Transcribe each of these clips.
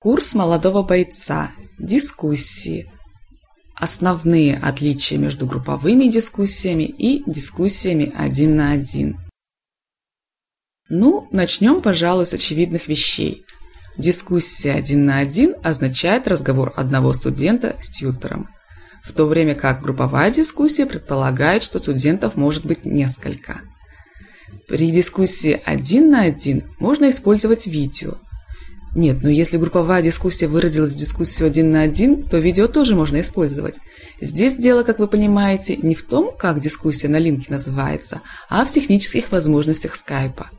Курс молодого бойца. Дискуссии. Основные отличия между групповыми дискуссиями и дискуссиями один на один. Ну, начнем, пожалуй, с очевидных вещей. Дискуссия один на один означает разговор одного студента с тьютором, в то время как групповая дискуссия предполагает, что студентов может быть несколько. При дискуссии один на один можно использовать видео. Нет, но если групповая дискуссия выродилась в дискуссию один на один, то видео тоже можно использовать. Здесь дело, как вы понимаете, не в том, как дискуссия на линке называется, а в технических возможностях скайпа.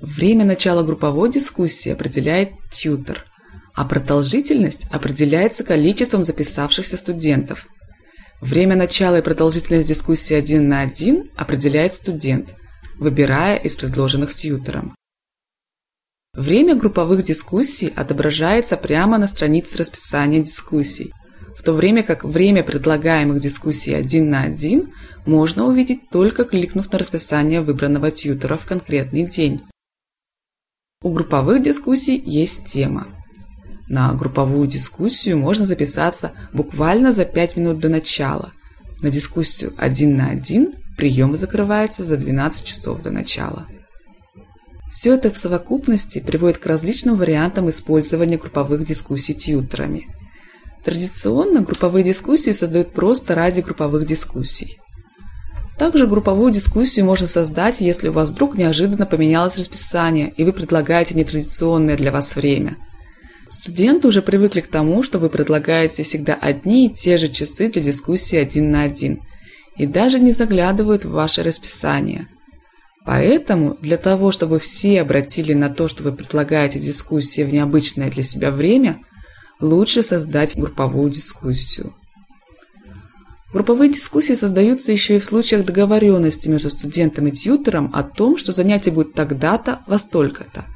Время начала групповой дискуссии определяет тьютер, а продолжительность определяется количеством записавшихся студентов. Время начала и продолжительность дискуссии один на один определяет студент, выбирая из предложенных тьютером. Время групповых дискуссий отображается прямо на странице расписания дискуссий, в то время как время предлагаемых дискуссий один на один можно увидеть только кликнув на расписание выбранного тьютера в конкретный день. У групповых дискуссий есть тема. На групповую дискуссию можно записаться буквально за 5 минут до начала. На дискуссию один на один прием закрывается за 12 часов до начала. Все это в совокупности приводит к различным вариантам использования групповых дискуссий тьютерами. Традиционно групповые дискуссии создают просто ради групповых дискуссий. Также групповую дискуссию можно создать, если у вас вдруг неожиданно поменялось расписание, и вы предлагаете нетрадиционное для вас время. Студенты уже привыкли к тому, что вы предлагаете всегда одни и те же часы для дискуссии один на один, и даже не заглядывают в ваше расписание. Поэтому для того, чтобы все обратили на то, что вы предлагаете дискуссии в необычное для себя время, лучше создать групповую дискуссию. Групповые дискуссии создаются еще и в случаях договоренности между студентом и тьютором о том, что занятие будет тогда-то, во столько-то.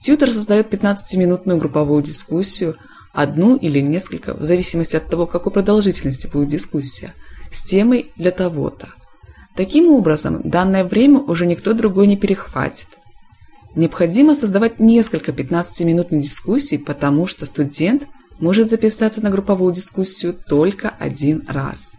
Тьютор создает 15-минутную групповую дискуссию, одну или несколько, в зависимости от того, какой продолжительности будет дискуссия, с темой для того-то. Таким образом, данное время уже никто другой не перехватит. Необходимо создавать несколько 15-минутных дискуссий, потому что студент может записаться на групповую дискуссию только один раз.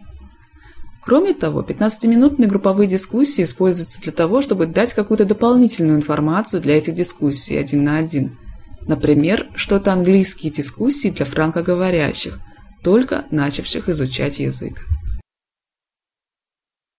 Кроме того, 15-минутные групповые дискуссии используются для того, чтобы дать какую-то дополнительную информацию для этих дискуссий один на один. Например, что-то английские дискуссии для франкоговорящих, только начавших изучать язык.